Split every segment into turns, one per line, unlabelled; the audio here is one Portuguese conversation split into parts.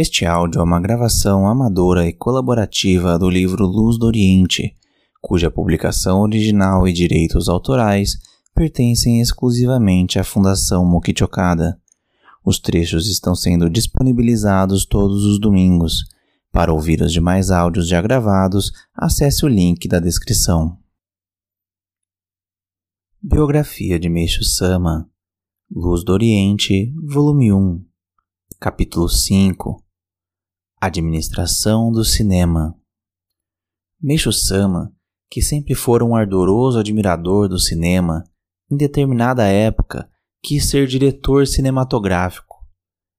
Este áudio é uma gravação amadora e colaborativa do livro Luz do Oriente, cuja publicação original e direitos autorais pertencem exclusivamente à Fundação Mokichokada. Os trechos estão sendo disponibilizados todos os domingos. Para ouvir os demais áudios já gravados, acesse o link da descrição. Biografia de Meixo Sama Luz do Oriente, volume 1 Capítulo 5 Administração do Cinema Meixo Sama, que sempre fora um ardoroso admirador do cinema, em determinada época quis ser diretor cinematográfico.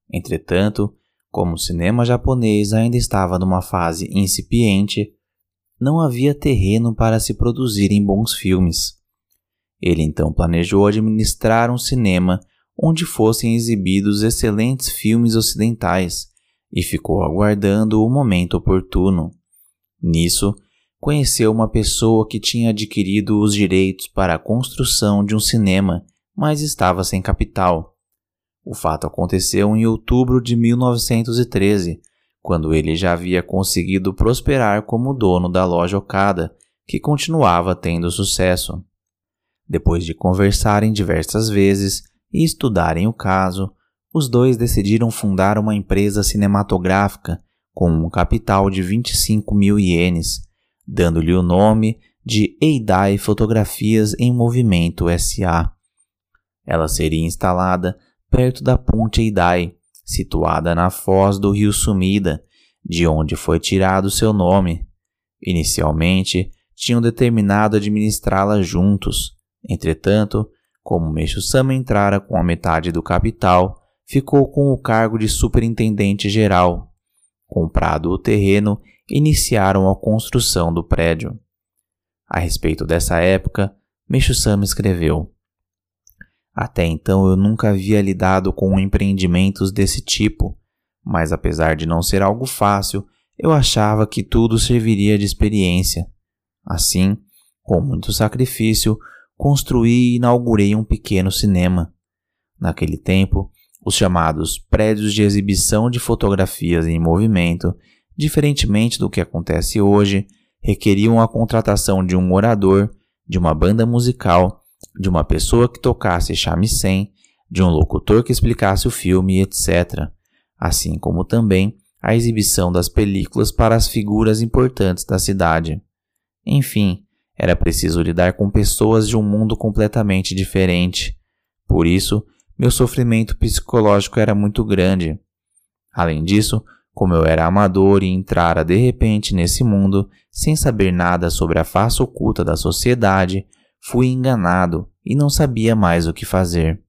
Entretanto, como o cinema japonês ainda estava numa fase incipiente, não havia terreno para se produzirem bons filmes. Ele então planejou administrar um cinema onde fossem exibidos excelentes filmes ocidentais e ficou aguardando o momento oportuno. Nisso, conheceu uma pessoa que tinha adquirido os direitos para a construção de um cinema, mas estava sem capital. O fato aconteceu em outubro de 1913, quando ele já havia conseguido prosperar como dono da loja Okada, que continuava tendo sucesso. Depois de conversarem diversas vezes e estudarem o caso, os dois decidiram fundar uma empresa cinematográfica com um capital de 25 mil ienes, dando-lhe o nome de Eidai Fotografias em Movimento SA. Ela seria instalada perto da ponte Eidai, situada na foz do rio Sumida, de onde foi tirado seu nome. Inicialmente, tinham determinado administrá-la juntos. Entretanto, como Meixo Sama entrara com a metade do capital, ficou com o cargo de superintendente geral. Comprado o terreno, iniciaram a construção do prédio. A respeito dessa época, Meixo Sama escreveu: Até então eu nunca havia lidado com empreendimentos desse tipo, mas apesar de não ser algo fácil, eu achava que tudo serviria de experiência. Assim, com muito sacrifício, construí e inaugurei um pequeno cinema. Naquele tempo, os chamados prédios de exibição de fotografias em movimento, diferentemente do que acontece hoje, requeriam a contratação de um morador, de uma banda musical, de uma pessoa que tocasse shamisen, de um locutor que explicasse o filme, etc., assim como também a exibição das películas para as figuras importantes da cidade. Enfim, era preciso lidar com pessoas de um mundo completamente diferente. Por isso, meu sofrimento psicológico era muito grande. Além disso, como eu era amador e entrara de repente nesse mundo sem saber nada sobre a face oculta da sociedade, fui enganado e não sabia mais o que fazer.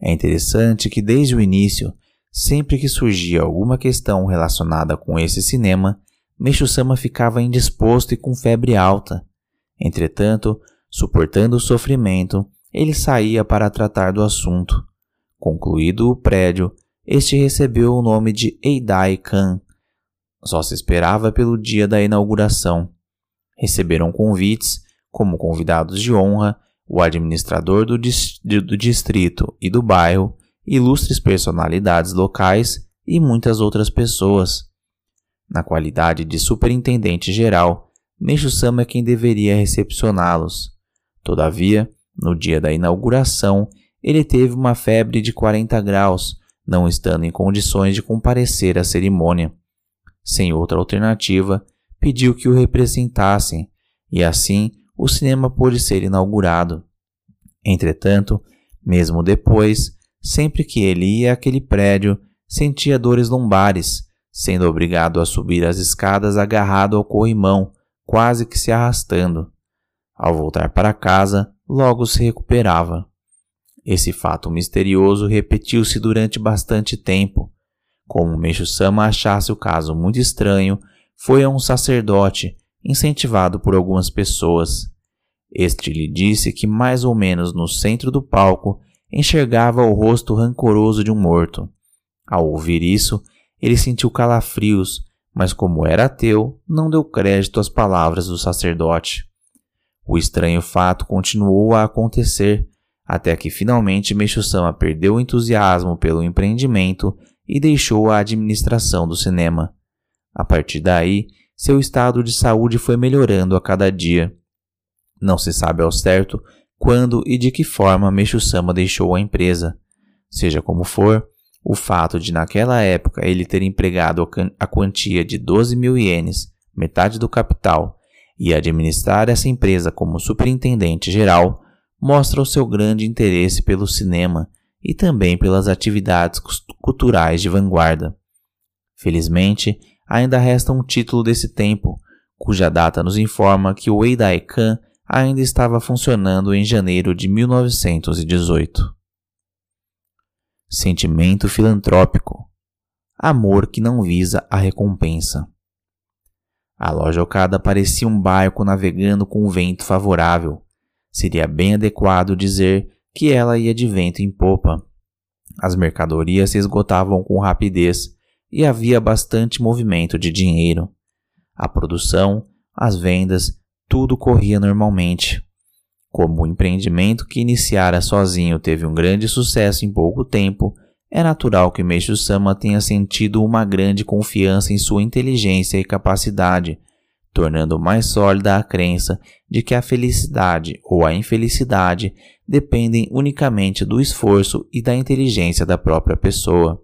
É interessante que desde o início, sempre que surgia alguma questão relacionada com esse cinema, Meixo Sama ficava indisposto e com febre alta. Entretanto, suportando o sofrimento, ele saía para tratar do assunto. Concluído o prédio, este recebeu o nome de Eidai Khan. Só se esperava pelo dia da inauguração. Receberam convites, como convidados de honra, o administrador do, do distrito e do bairro, ilustres personalidades locais e muitas outras pessoas. Na qualidade de superintendente geral, Meixo Sama é quem deveria recepcioná-los. Todavia, no dia da inauguração, ele teve uma febre de 40 graus, não estando em condições de comparecer à cerimônia. Sem outra alternativa, pediu que o representassem, e assim o cinema pôde ser inaugurado. Entretanto, mesmo depois, sempre que ele ia àquele prédio, sentia dores lombares, sendo obrigado a subir as escadas agarrado ao corrimão, quase que se arrastando. Ao voltar para casa, logo se recuperava. Esse fato misterioso repetiu-se durante bastante tempo. Como Meixo Sama achasse o caso muito estranho, foi a um sacerdote, incentivado por algumas pessoas. Este lhe disse que mais ou menos no centro do palco enxergava o rosto rancoroso de um morto. Ao ouvir isso, ele sentiu calafrios, mas como era ateu, não deu crédito às palavras do sacerdote. O estranho fato continuou a acontecer, até que finalmente Meixo Sama perdeu o entusiasmo pelo empreendimento e deixou a administração do cinema. A partir daí, seu estado de saúde foi melhorando a cada dia. Não se sabe ao certo quando e de que forma Meixo Sama deixou a empresa. Seja como for, o fato de naquela época ele ter empregado a quantia de 12 mil ienes, metade do capital, e administrar essa empresa como superintendente geral, mostra o seu grande interesse pelo cinema e também pelas atividades culturais de vanguarda. Felizmente, ainda resta um título desse tempo, cuja data nos informa que o Eidaikan ainda estava funcionando em janeiro de 1918. Sentimento filantrópico. Amor que não visa a recompensa. A loja Okada parecia um barco navegando com um vento favorável. Seria bem adequado dizer que ela ia de vento em popa. As mercadorias se esgotavam com rapidez e havia bastante movimento de dinheiro. A produção, as vendas, tudo corria normalmente. Como o empreendimento que iniciara sozinho teve um grande sucesso em pouco tempo, é natural que Meishu Sama tenha sentido uma grande confiança em sua inteligência e capacidade, tornando mais sólida a crença de que a felicidade ou a infelicidade dependem unicamente do esforço e da inteligência da própria pessoa.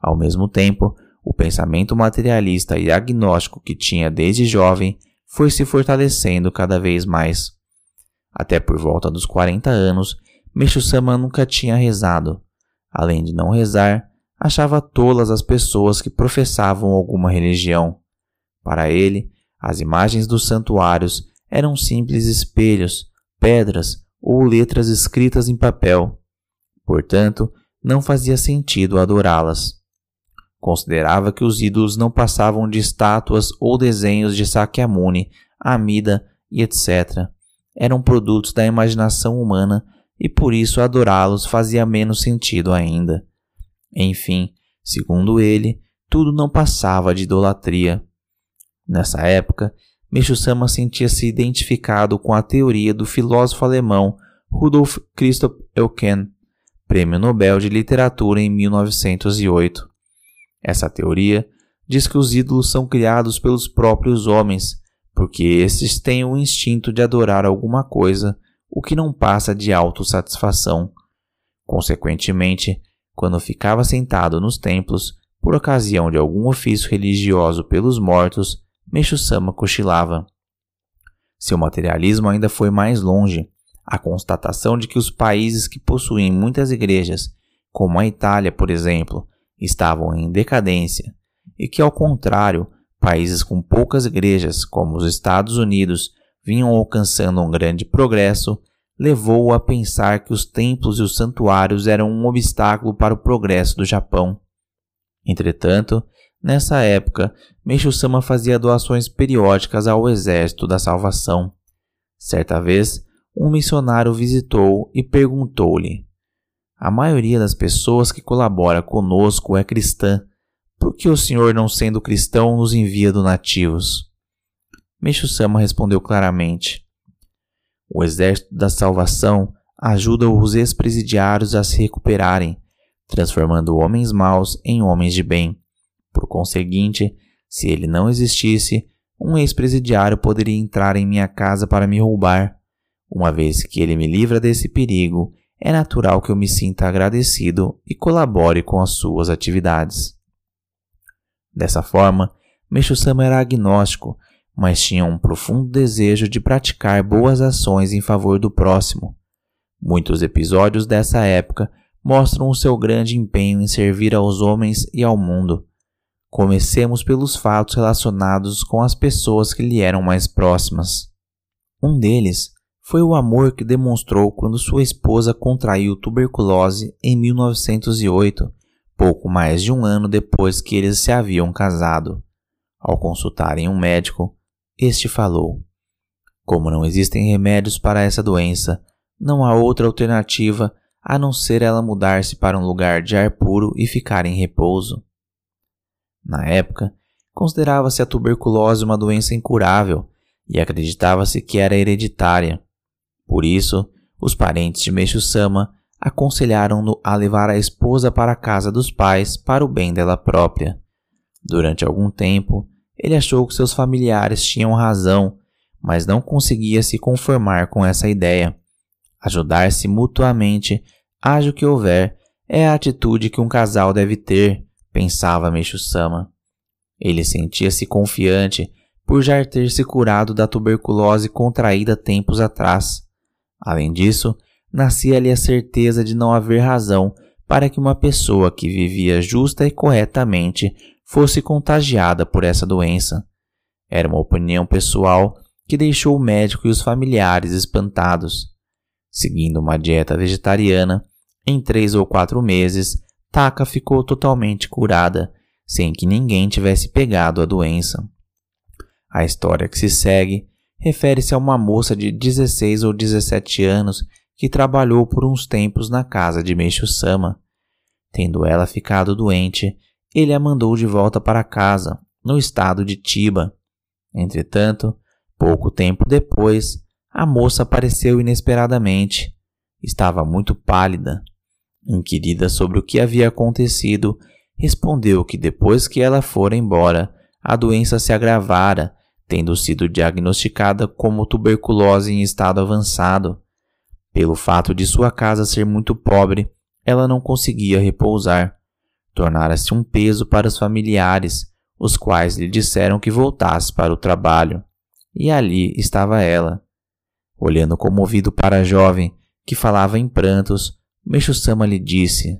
Ao mesmo tempo, o pensamento materialista e agnóstico que tinha desde jovem foi se fortalecendo cada vez mais. Até por volta dos 40 anos, Meshu-sama nunca tinha rezado. Além de não rezar, achava tolas as pessoas que professavam alguma religião. Para ele, as imagens dos santuários eram simples espelhos, pedras ou letras escritas em papel. Portanto, não fazia sentido adorá-las. Considerava que os ídolos não passavam de estátuas ou desenhos de Sakyamuni, Amida e etc. Eram produtos da imaginação humana e por isso adorá-los fazia menos sentido ainda. Enfim, segundo ele, tudo não passava de idolatria. Nessa época, Meishu-sama sentia-se identificado com a teoria do filósofo alemão Rudolf Christoph Eucken, Prêmio Nobel de Literatura em 1908. Essa teoria diz que os ídolos são criados pelos próprios homens, porque esses têm o instinto de adorar alguma coisa, o que não passa de autossatisfação. Consequentemente, quando ficava sentado nos templos, por ocasião de algum ofício religioso pelos mortos, Meixo-sama cochilava. Seu materialismo ainda foi mais longe. A constatação de que os países que possuem muitas igrejas, como a Itália, por exemplo, estavam em decadência e que, ao contrário, países com poucas igrejas, como os Estados Unidos, vinham alcançando um grande progresso, levou-o a pensar que os templos e os santuários eram um obstáculo para o progresso do Japão. Entretanto, nessa época, Meishu-sama fazia doações periódicas ao Exército da Salvação. Certa vez, um missionário visitou e perguntou-lhe: a maioria das pessoas que colabora conosco é cristã. Por que o Senhor, não sendo cristão, nos envia donativos? Meixo Sama respondeu claramente: O exército da salvação ajuda os ex-presidiários a se recuperarem, transformando homens maus em homens de bem. Por conseguinte, se ele não existisse, um ex-presidiário poderia entrar em minha casa para me roubar. Uma vez que ele me livra desse perigo, é natural que eu me sinta agradecido e colabore com as suas atividades. Dessa forma, Meshu-sama era agnóstico, mas tinha um profundo desejo de praticar boas ações em favor do próximo. Muitos episódios dessa época mostram o seu grande empenho em servir aos homens e ao mundo. Comecemos pelos fatos relacionados com as pessoas que lhe eram mais próximas. Um deles foi o amor que demonstrou quando sua esposa contraiu tuberculose em 1908, pouco mais de um ano depois que eles se haviam casado. Ao consultarem um médico, este falou: Como não existem remédios para essa doença, não há outra alternativa a não ser ela mudar-se para um lugar de ar puro e ficar em repouso. Na época, considerava-se a tuberculose uma doença incurável e acreditava-se que era hereditária. Por isso, os parentes de Meishu-sama aconselharam-no a levar a esposa para a casa dos pais para o bem dela própria. Durante algum tempo, ele achou que seus familiares tinham razão, mas não conseguia se conformar com essa ideia. Ajudar-se mutuamente, haja o que houver, é a atitude que um casal deve ter, pensava Meixo Sama. Ele sentia-se confiante por já ter se curado da tuberculose contraída tempos atrás. Além disso, nascia-lhe a certeza de não haver razão para que uma pessoa que vivia justa e corretamente fosse contagiada por essa doença. Era uma opinião pessoal que deixou o médico e os familiares espantados. Seguindo uma dieta vegetariana, em três ou quatro meses, Taka ficou totalmente curada, sem que ninguém tivesse pegado a doença. A história que se segue refere-se a uma moça de 16 ou 17 anos que trabalhou por uns tempos na casa de Meishu Sama. Tendo ela ficado doente, ele a mandou de volta para casa, no estado de Tiba. Entretanto, pouco tempo depois, a moça apareceu inesperadamente. Estava muito pálida. Inquirida sobre o que havia acontecido, respondeu que depois que ela fora embora, a doença se agravara, tendo sido diagnosticada como tuberculose em estado avançado. Pelo fato de sua casa ser muito pobre, ela não conseguia repousar. Tornara-se um peso para os familiares, os quais lhe disseram que voltasse para o trabalho. E ali estava ela. Olhando comovido para a jovem, que falava em prantos, Meixo Sama lhe disse: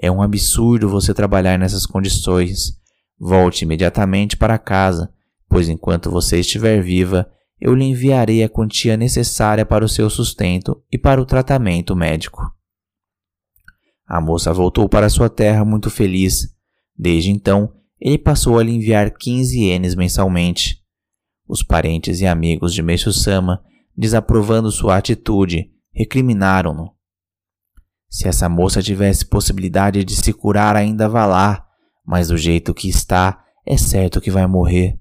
É um absurdo você trabalhar nessas condições. Volte imediatamente para casa, pois enquanto você estiver viva, eu lhe enviarei a quantia necessária para o seu sustento e para o tratamento médico. A moça voltou para sua terra muito feliz. Desde então, ele passou a lhe enviar 15 ienes mensalmente. Os parentes e amigos de Meishu-sama, desaprovando sua atitude, recriminaram-no. Se essa moça tivesse possibilidade de se curar, ainda vá lá, mas do jeito que está, é certo que vai morrer.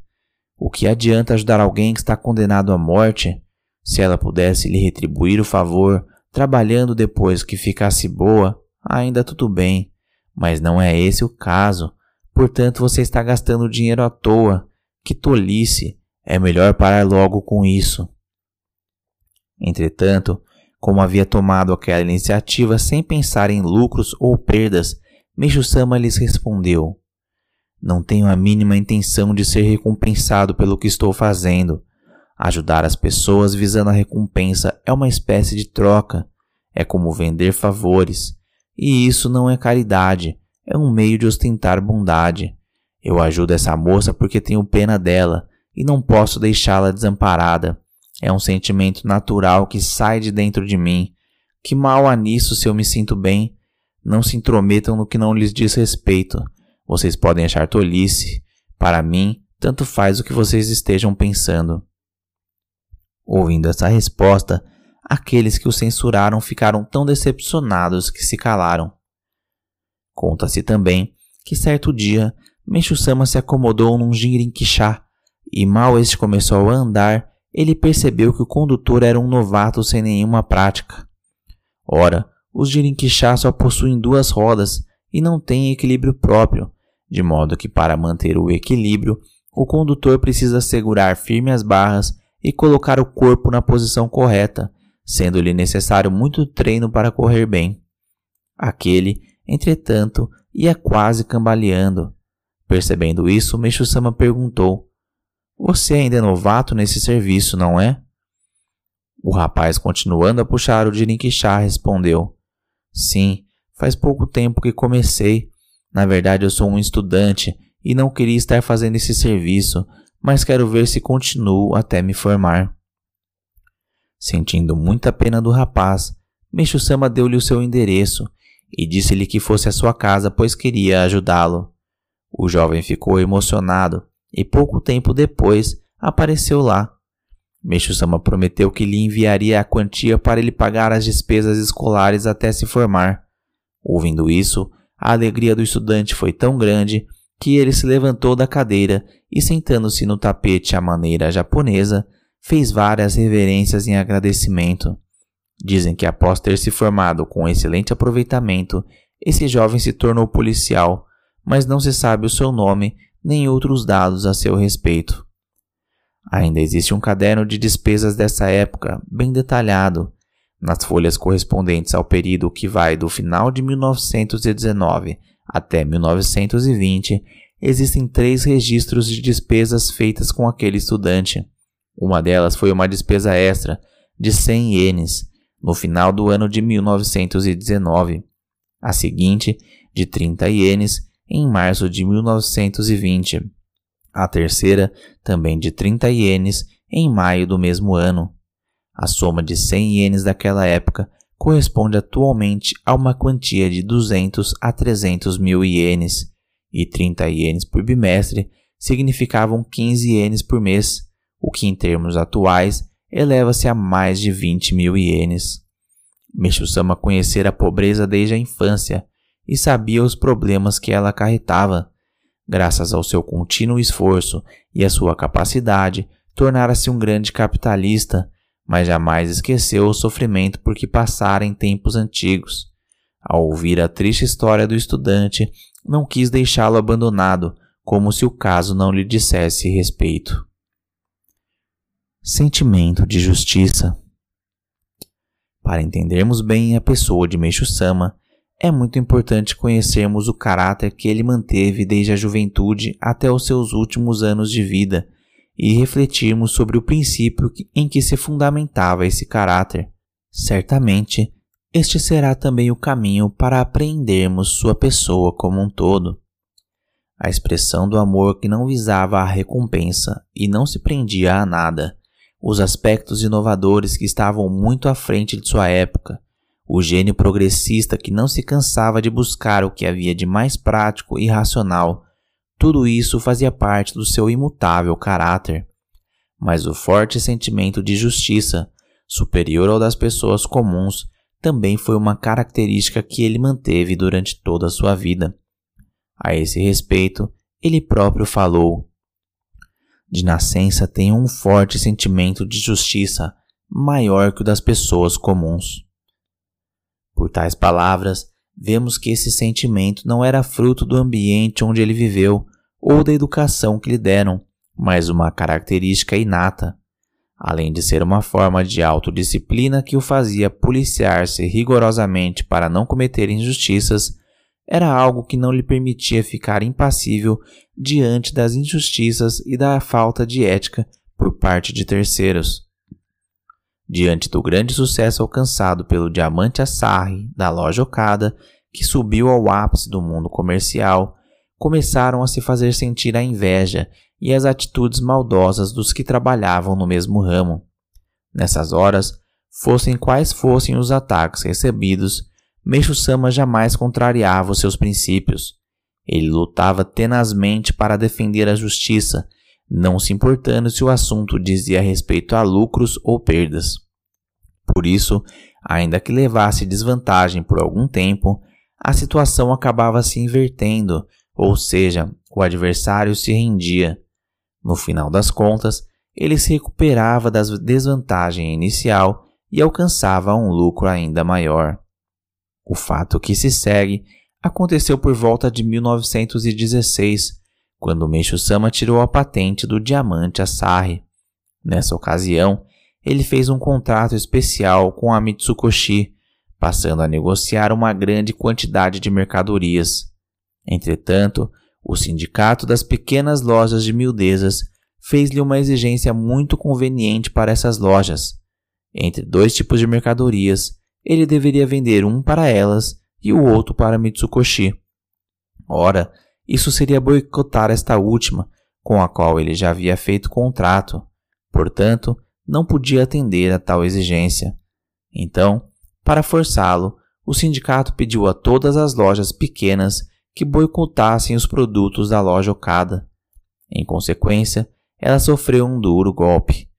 O que adianta ajudar alguém que está condenado à morte? Se ela pudesse lhe retribuir o favor, trabalhando depois que ficasse boa, ainda tudo bem. Mas não é esse o caso. Portanto, você está gastando dinheiro à toa. Que tolice! É melhor parar logo com isso. Entretanto, como havia tomado aquela iniciativa sem pensar em lucros ou perdas, Meishu-sama lhes respondeu: não tenho a mínima intenção de ser recompensado pelo que estou fazendo. Ajudar as pessoas visando a recompensa é uma espécie de troca. É como vender favores. E isso não é caridade, é um meio de ostentar bondade. Eu ajudo essa moça porque tenho pena dela e não posso deixá-la desamparada. É um sentimento natural que sai de dentro de mim. Que mal há nisso se eu me sinto bem? Não se intrometam no que não lhes diz respeito. Vocês podem achar tolice. Para mim, tanto faz o que vocês estejam pensando. Ouvindo essa resposta, aqueles que o censuraram ficaram tão decepcionados que se calaram. Conta-se também que certo dia Meixo-sama se acomodou num Jinrinkishá e mal este começou a andar, ele percebeu que o condutor era um novato sem nenhuma prática. Ora, os Jinrinkishá só possuem duas rodas e não têm equilíbrio próprio, de modo que para manter o equilíbrio, o condutor precisa segurar firme as barras e colocar o corpo na posição correta, sendo-lhe necessário muito treino para correr bem. Aquele, entretanto, ia quase cambaleando. Percebendo isso, Meixo-sama perguntou: Você ainda é novato nesse serviço, não é? O rapaz, continuando a puxar o Jirinkishá, respondeu: Sim, faz pouco tempo que comecei, na verdade, eu sou um estudante e não queria estar fazendo esse serviço, mas quero ver se continuo até me formar. Sentindo muita pena do rapaz, Meixo Sama deu-lhe o seu endereço e disse-lhe que fosse à sua casa, pois queria ajudá-lo. O jovem ficou emocionado e pouco tempo depois apareceu lá. Meixo Sama prometeu que lhe enviaria a quantia para ele pagar as despesas escolares até se formar. Ouvindo isso, a alegria do estudante foi tão grande que ele se levantou da cadeira e, sentando-se no tapete à maneira japonesa, fez várias reverências em agradecimento. Dizem que após ter se formado com excelente aproveitamento, esse jovem se tornou policial, mas não se sabe o seu nome nem outros dados a seu respeito. Ainda existe um caderno de despesas dessa época, bem detalhado, nas folhas correspondentes ao período que vai do final de 1919 até 1920, existem três registros de despesas feitas com aquele estudante. Uma delas foi uma despesa extra de 100 ienes no final do ano de 1919, a seguinte de 30 ienes em março de 1920, a terceira também de 30 ienes em maio do mesmo ano. A soma de 100 ienes daquela época corresponde atualmente a uma quantia de 200 a 300 mil ienes, e 30 ienes por bimestre significavam 15 ienes por mês, o que em termos atuais eleva-se a mais de 20 mil ienes. Meshu-sama conhecera a pobreza desde a infância e sabia os problemas que ela acarretava. Graças ao seu contínuo esforço e à sua capacidade, tornara-se um grande capitalista, mas jamais esqueceu o sofrimento por que passara em tempos antigos. Ao ouvir a triste história do estudante, não quis deixá-lo abandonado, como se o caso não lhe dissesse respeito. Sentimento de justiça. Para entendermos bem a pessoa de Meixo Sama, é muito importante conhecermos o caráter que ele manteve desde a juventude até os seus últimos anos de vida e refletirmos sobre o princípio em que se fundamentava esse caráter. Certamente, este será também o caminho para apreendermos sua pessoa como um todo. A expressão do amor que não visava a recompensa e não se prendia a nada, os aspectos inovadores que estavam muito à frente de sua época, o gênio progressista que não se cansava de buscar o que havia de mais prático e racional, tudo isso fazia parte do seu imutável caráter. Mas o forte sentimento de justiça, superior ao das pessoas comuns, também foi uma característica que ele manteve durante toda a sua vida. A esse respeito, ele próprio falou: de nascença tenho um forte sentimento de justiça maior que o das pessoas comuns. Por tais palavras, vemos que esse sentimento não era fruto do ambiente onde ele viveu ou da educação que lhe deram, mas uma característica inata, além de ser uma forma de autodisciplina que o fazia policiar-se rigorosamente para não cometer injustiças era algo que não lhe permitia ficar impassível diante das injustiças e da falta de ética por parte de terceiros. Diante do grande sucesso alcançado pelo Diamante Asahi da loja Okada, que subiu ao ápice do mundo comercial, começaram a se fazer sentir a inveja e as atitudes maldosas dos que trabalhavam no mesmo ramo. Nessas horas, fossem quais fossem os ataques recebidos, Meixo Sama jamais contrariava os seus princípios. Ele lutava tenazmente para defender a justiça, não se importando se o assunto dizia respeito a lucros ou perdas. Por isso, ainda que levasse desvantagem por algum tempo, a situação acabava se invertendo, ou seja, o adversário se rendia. No final das contas, ele se recuperava da desvantagem inicial e alcançava um lucro ainda maior. O fato que se segue aconteceu por volta de 1916, quando Meishu Sama tirou a patente do diamante Asahi. Nessa ocasião, ele fez um contrato especial com a Mitsukoshi, passando a negociar uma grande quantidade de mercadorias. Entretanto, o sindicato das pequenas lojas de miudezas fez-lhe uma exigência muito conveniente para essas lojas. Entre dois tipos de mercadorias, ele deveria vender um para elas e o outro para Mitsukoshi. Ora, isso seria boicotar esta última, com a qual ele já havia feito contrato. Portanto, não podia atender a tal exigência. Então, para forçá-lo, o sindicato pediu a todas as lojas pequenas que boicotassem os produtos da loja Okada. Em consequência, ela sofreu um duro golpe.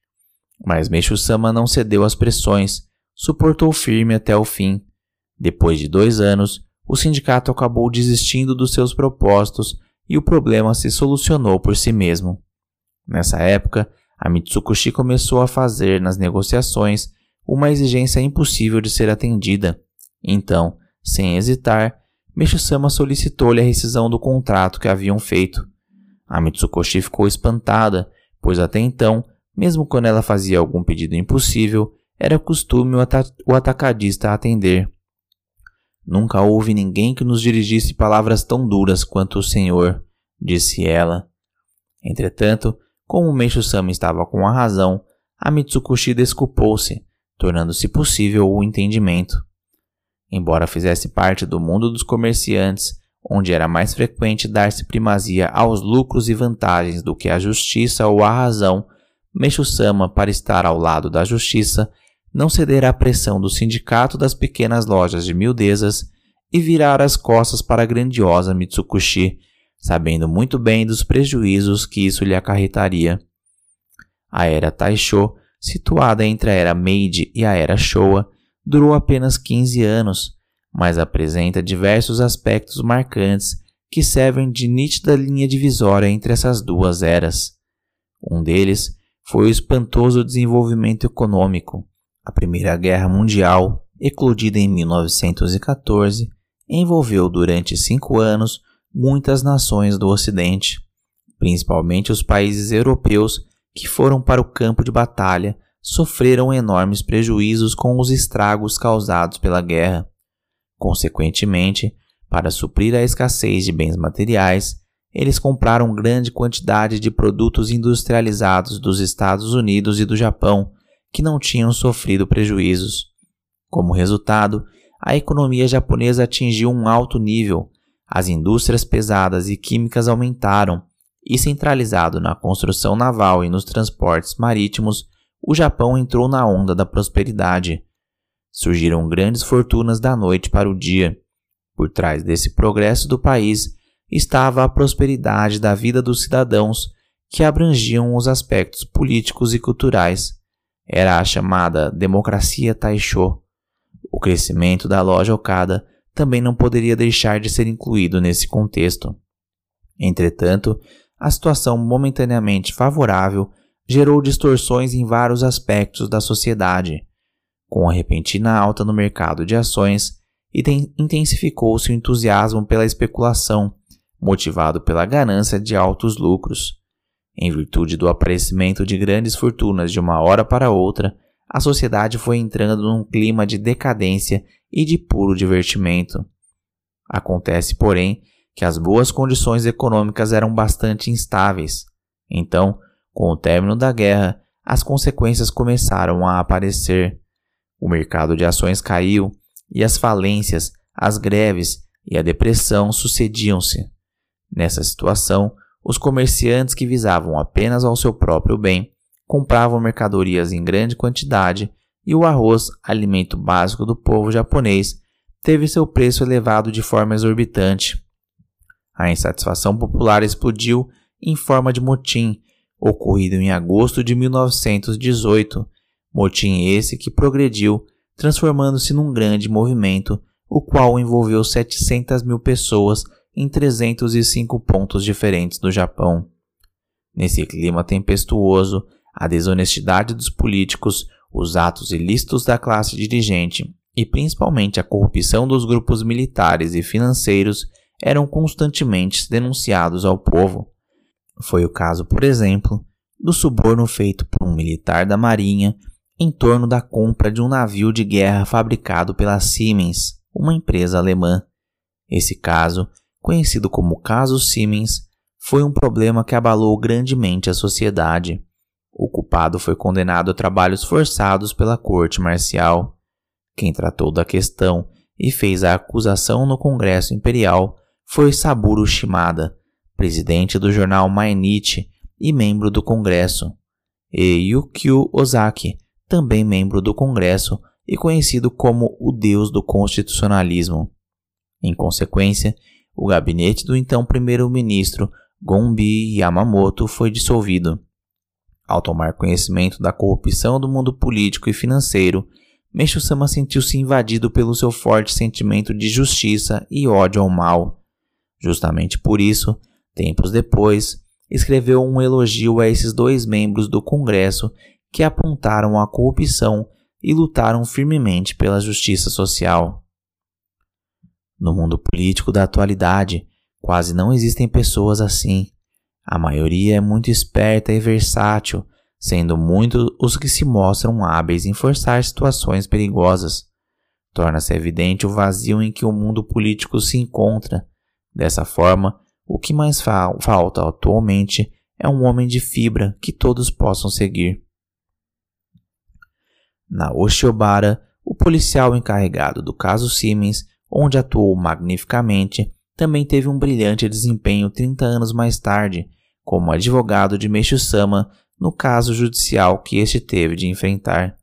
Mas Meixo-sama não cedeu às pressões suportou firme até o fim. Depois de dois anos, o sindicato acabou desistindo dos seus propósitos e o problema se solucionou por si mesmo. Nessa época, a Mitsukoshi começou a fazer nas negociações uma exigência impossível de ser atendida. Então, sem hesitar, Meishu-sama solicitou-lhe a rescisão do contrato que haviam feito. A Mitsukoshi ficou espantada, pois até então, mesmo quando ela fazia algum pedido impossível, era costume o, ata o atacadista atender. Nunca houve ninguém que nos dirigisse palavras tão duras quanto o senhor, disse ela. Entretanto, como Meishu-sama estava com a razão, a Mitsukoshi desculpou-se, tornando-se possível o entendimento. Embora fizesse parte do mundo dos comerciantes, onde era mais frequente dar-se primazia aos lucros e vantagens do que à justiça ou à razão, Meishu-sama, para estar ao lado da justiça, não ceder à pressão do sindicato das pequenas lojas de miudezas e virar as costas para a grandiosa Mitsukushi, sabendo muito bem dos prejuízos que isso lhe acarretaria. A era Taisho, situada entre a era Meiji e a era Showa, durou apenas 15 anos, mas apresenta diversos aspectos marcantes que servem de nítida linha divisória entre essas duas eras. Um deles foi o espantoso desenvolvimento econômico. A Primeira Guerra Mundial, eclodida em 1914, envolveu durante cinco anos muitas nações do Ocidente, principalmente os países europeus que foram para o campo de batalha sofreram enormes prejuízos com os estragos causados pela guerra. Consequentemente, para suprir a escassez de bens materiais, eles compraram grande quantidade de produtos industrializados dos Estados Unidos e do Japão que não tinham sofrido prejuízos. Como resultado, a economia japonesa atingiu um alto nível, as indústrias pesadas e químicas aumentaram, e centralizado na construção naval e nos transportes marítimos, o Japão entrou na onda da prosperidade. Surgiram grandes fortunas da noite para o dia. Por trás desse progresso do país estava a prosperidade da vida dos cidadãos, que abrangiam os aspectos políticos e culturais. Era a chamada democracia Taisho. O crescimento da loja Okada também não poderia deixar de ser incluído nesse contexto. Entretanto, a situação momentaneamente favorável gerou distorções em vários aspectos da sociedade. Com a repentina alta no mercado de ações, intensificou-se o entusiasmo pela especulação, motivado pela ganância de altos lucros. Em virtude do aparecimento de grandes fortunas de uma hora para outra, a sociedade foi entrando num clima de decadência e de puro divertimento. Acontece, porém, que as boas condições econômicas eram bastante instáveis. Então, com o término da guerra, as consequências começaram a aparecer. O mercado de ações caiu e as falências, as greves e a depressão sucediam-se. Nessa situação, os comerciantes que visavam apenas ao seu próprio bem compravam mercadorias em grande quantidade e o arroz, alimento básico do povo japonês, teve seu preço elevado de forma exorbitante. A insatisfação popular explodiu em forma de motim ocorrido em agosto de 1918, motim esse que progrediu, transformando-se num grande movimento, o qual envolveu 700 mil pessoas em 305 pontos diferentes do Japão. Nesse clima tempestuoso, a desonestidade dos políticos, os atos ilícitos da classe dirigente e principalmente a corrupção dos grupos militares e financeiros eram constantemente denunciados ao povo. Foi o caso, por exemplo, do suborno feito por um militar da Marinha em torno da compra de um navio de guerra fabricado pela Siemens, uma empresa alemã. Esse caso, conhecido como caso Siemens, foi um problema que abalou grandemente a sociedade. O culpado foi condenado a trabalhos forçados pela corte marcial. Quem tratou da questão e fez a acusação no Congresso Imperial foi Saburo Shimada, presidente do jornal Mainichi e membro do Congresso, e Yukio Ozaki, também membro do Congresso e conhecido como o deus do constitucionalismo. Em consequência, o gabinete do então primeiro-ministro Gombi Yamamoto foi dissolvido. Ao tomar conhecimento da corrupção do mundo político e financeiro, Meishu-sama sentiu-se invadido pelo seu forte sentimento de justiça e ódio ao mal. Justamente por isso, Tempos depois, escreveu um elogio a esses dois membros do Congresso que apontaram a corrupção e lutaram firmemente pela justiça social. No mundo político da atualidade, quase não existem pessoas assim. A maioria é muito esperta e versátil, sendo muitos os que se mostram hábeis em forçar situações perigosas. Torna-se evidente o vazio em que o mundo político se encontra. Dessa forma, o que mais fa falta atualmente é um homem de fibra que todos possam seguir. Na Oshiobara, o policial encarregado do caso Siemens, onde atuou magnificamente, também teve um brilhante desempenho 30 anos mais tarde, como advogado de Meishu-sama no caso judicial que este teve de enfrentar.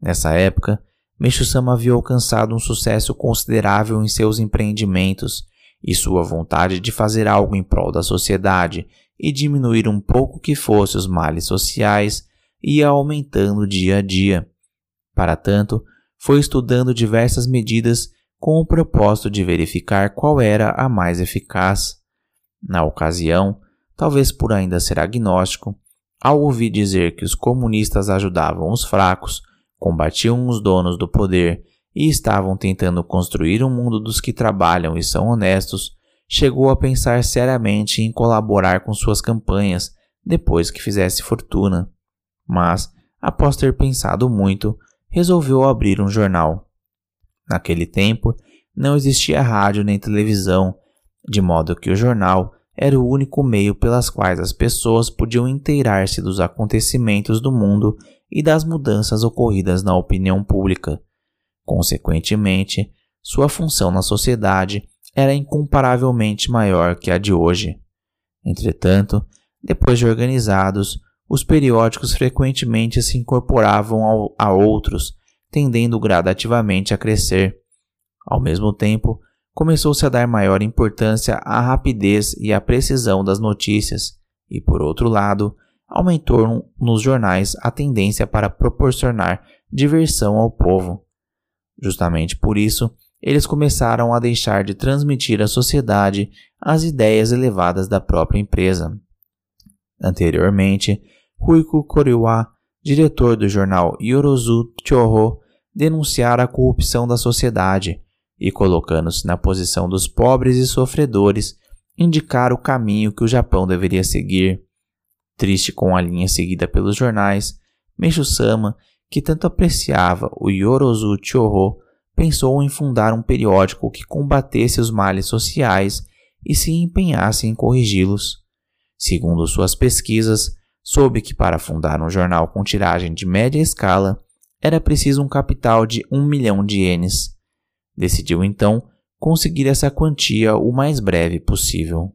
Nessa época, Meishu-sama havia alcançado um sucesso considerável em seus empreendimentos e sua vontade de fazer algo em prol da sociedade e diminuir um pouco que fosse os males sociais ia aumentando dia a dia. Para tanto, foi estudando diversas medidas com o propósito de verificar qual era a mais eficaz. Na ocasião, talvez por ainda ser agnóstico, ao ouvir dizer que os comunistas ajudavam os fracos, combatiam os donos do poder e estavam tentando construir um mundo dos que trabalham e são honestos, chegou a pensar seriamente em colaborar com suas campanhas depois que fizesse fortuna. Mas, após ter pensado muito, resolveu abrir um jornal. Naquele tempo, não existia rádio nem televisão, de modo que o jornal era o único meio pelas quais as pessoas podiam inteirar-se dos acontecimentos do mundo e das mudanças ocorridas na opinião pública. Consequentemente, sua função na sociedade era incomparavelmente maior que a de hoje. Entretanto, depois de organizados, os periódicos frequentemente se incorporavam ao, a outros, tendendo gradativamente a crescer. Ao mesmo tempo, começou-se a dar maior importância à rapidez e à precisão das notícias, e, por outro lado, aumentou nos jornais a tendência para proporcionar diversão ao povo. Justamente por isso, eles começaram a deixar de transmitir à sociedade as ideias elevadas da própria empresa. Anteriormente, Ruiko Koriwa, diretor do jornal Yorozu Choho, denunciara a corrupção da sociedade e, colocando-se na posição dos pobres e sofredores, indicar o caminho que o Japão deveria seguir. Triste com a linha seguida pelos jornais, Meishu-sama, que tanto apreciava o Yorozu Choho, pensou em fundar um periódico que combatesse os males sociais e se empenhasse em corrigi-los. Segundo suas pesquisas, soube que para fundar um jornal com tiragem de média escala era preciso um capital de um milhão de ienes. Decidiu então conseguir essa quantia o mais breve possível.